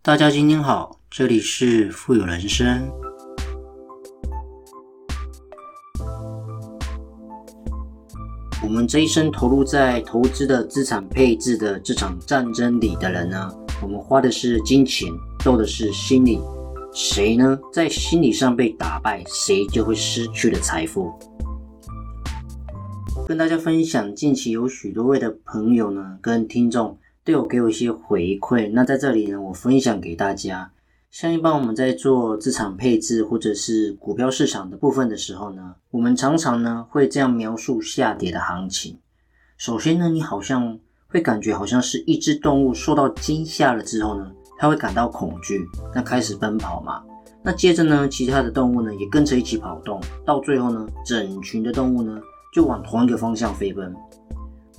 大家今天好，这里是富有人生。我们这一生投入在投资的资产配置的这场战争里的人呢，我们花的是金钱，斗的是心理。谁呢，在心理上被打败，谁就会失去了财富。跟大家分享，近期有许多位的朋友呢，跟听众都有给我一些回馈。那在这里呢，我分享给大家。像一般我们在做资产配置或者是股票市场的部分的时候呢，我们常常呢会这样描述下跌的行情。首先呢，你好像会感觉好像是一只动物受到惊吓了之后呢，它会感到恐惧，那开始奔跑嘛。那接着呢，其他的动物呢也跟着一起跑动，到最后呢，整群的动物呢就往同一个方向飞奔。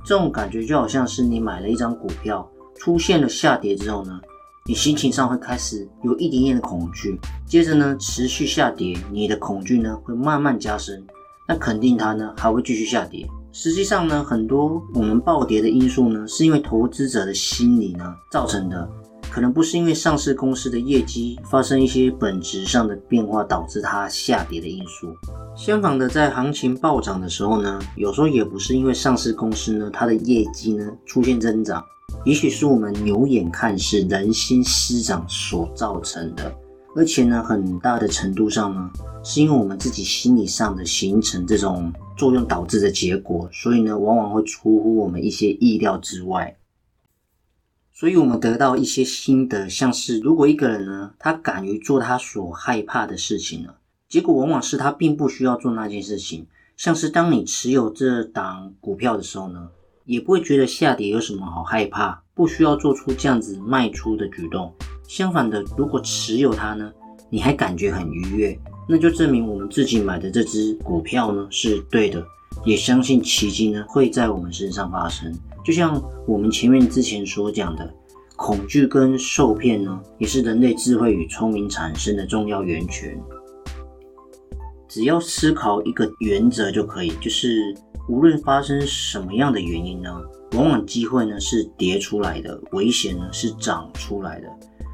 这种感觉就好像是你买了一张股票，出现了下跌之后呢。你心情上会开始有一点点的恐惧，接着呢持续下跌，你的恐惧呢会慢慢加深，那肯定它呢还会继续下跌。实际上呢，很多我们暴跌的因素呢，是因为投资者的心理呢造成的，可能不是因为上市公司的业绩发生一些本质上的变化导致它下跌的因素。相反的，在行情暴涨的时候呢，有时候也不是因为上市公司呢它的业绩呢出现增长。也许是我们牛眼看是人心失长所造成的，而且呢，很大的程度上呢，是因为我们自己心理上的形成这种作用导致的结果，所以呢，往往会出乎我们一些意料之外。所以我们得到一些心得，像是如果一个人呢，他敢于做他所害怕的事情呢，结果往往是他并不需要做那件事情。像是当你持有这档股票的时候呢。也不会觉得下跌有什么好害怕，不需要做出这样子卖出的举动。相反的，如果持有它呢，你还感觉很愉悦，那就证明我们自己买的这只股票呢是对的，也相信奇迹呢会在我们身上发生。就像我们前面之前所讲的，恐惧跟受骗呢，也是人类智慧与聪明产生的重要源泉。只要思考一个原则就可以，就是无论发生什么样的原因呢，往往机会呢是叠出来的，危险呢是长出来的。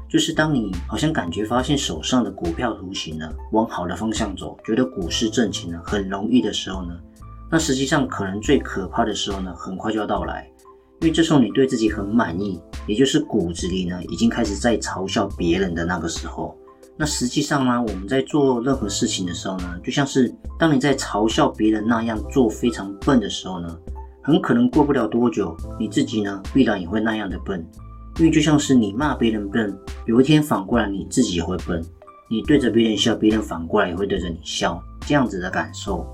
就是当你好像感觉发现手上的股票图形呢往好的方向走，觉得股市挣钱呢很容易的时候呢，那实际上可能最可怕的时候呢很快就要到来，因为这时候你对自己很满意，也就是骨子里呢已经开始在嘲笑别人的那个时候。那实际上呢，我们在做任何事情的时候呢，就像是当你在嘲笑别人那样做非常笨的时候呢，很可能过不了多久，你自己呢必然也会那样的笨。因为就像是你骂别人笨，有一天反过来你自己也会笨。你对着别人笑，别人反过来也会对着你笑，这样子的感受。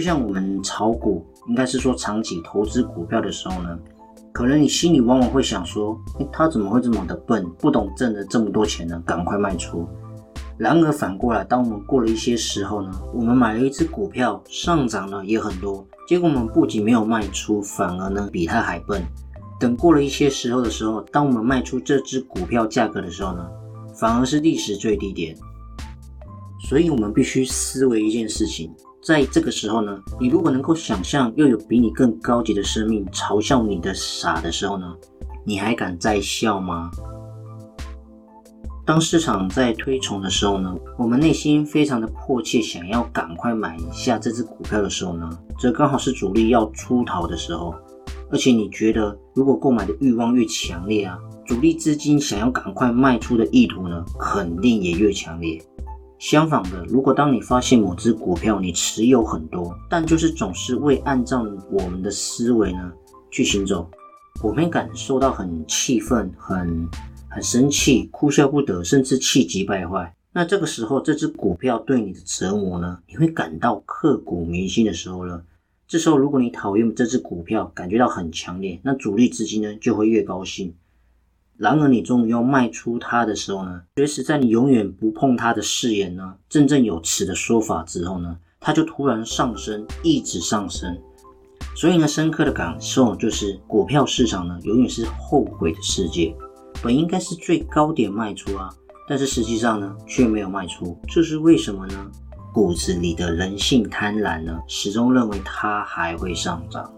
就像我们炒股，应该是说长期投资股票的时候呢，可能你心里往往会想说，他怎么会这么的笨，不懂挣了这么多钱呢？赶快卖出。然而反过来，当我们过了一些时候呢，我们买了一只股票上涨了也很多，结果我们不仅没有卖出，反而呢比他还笨。等过了一些时候的时候，当我们卖出这只股票价格的时候呢，反而是历史最低点。所以，我们必须思维一件事情，在这个时候呢，你如果能够想象又有比你更高级的生命嘲笑你的傻的时候呢，你还敢再笑吗？当市场在推崇的时候呢，我们内心非常的迫切，想要赶快买一下这只股票的时候呢，这刚好是主力要出逃的时候。而且你觉得，如果购买的欲望越强烈啊，主力资金想要赶快卖出的意图呢，肯定也越强烈。相反的，如果当你发现某只股票你持有很多，但就是总是未按照我们的思维呢去行走，我们感受到很气愤，很。很生气，哭笑不得，甚至气急败坏。那这个时候，这只股票对你的折磨呢？你会感到刻骨铭心的时候呢？这时候，如果你讨厌这只股票，感觉到很强烈，那主力资金呢就会越高兴。然而，你终于要卖出它的时候呢，随时在你永远不碰它的誓言呢，振振有词的说法之后呢，它就突然上升，一直上升。所以呢，深刻的感受就是，股票市场呢，永远是后悔的世界。本应该是最高点卖出啊，但是实际上呢，却没有卖出，这是为什么呢？骨子里的人性贪婪呢，始终认为它还会上涨。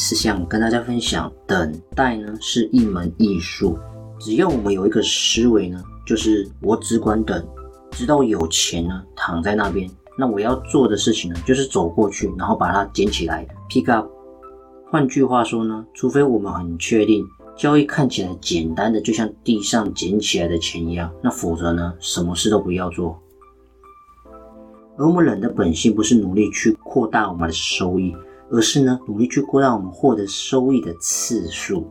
是想跟大家分享，等待呢是一门艺术，只要我们有一个思维呢，就是我只管等，直到有钱呢躺在那边。那我要做的事情呢，就是走过去，然后把它捡起来，pick up。换句话说呢，除非我们很确定交易看起来简单的，就像地上捡起来的钱一样，那否则呢，什么事都不要做。而我们人的本性不是努力去扩大我们的收益，而是呢，努力去扩大我们获得收益的次数。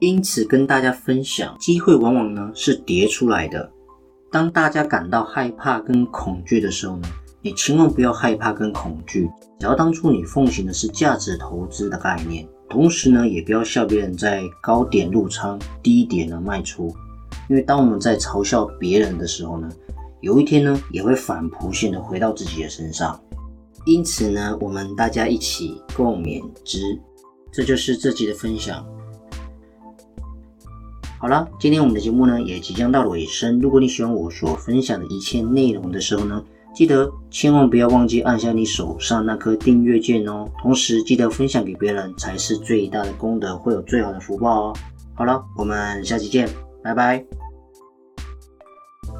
因此，跟大家分享，机会往往呢是叠出来的。当大家感到害怕跟恐惧的时候呢，你千万不要害怕跟恐惧。只要当初你奉行的是价值投资的概念，同时呢，也不要笑别人在高点入仓，低点呢卖出。因为当我们在嘲笑别人的时候呢，有一天呢，也会反扑性的回到自己的身上。因此呢，我们大家一起共勉之。这就是这集的分享。好了，今天我们的节目呢也即将到尾声。如果你喜欢我所分享的一切内容的时候呢，记得千万不要忘记按下你手上那颗订阅键哦。同时记得分享给别人才是最大的功德，会有最好的福报哦。好了，我们下期见，拜拜。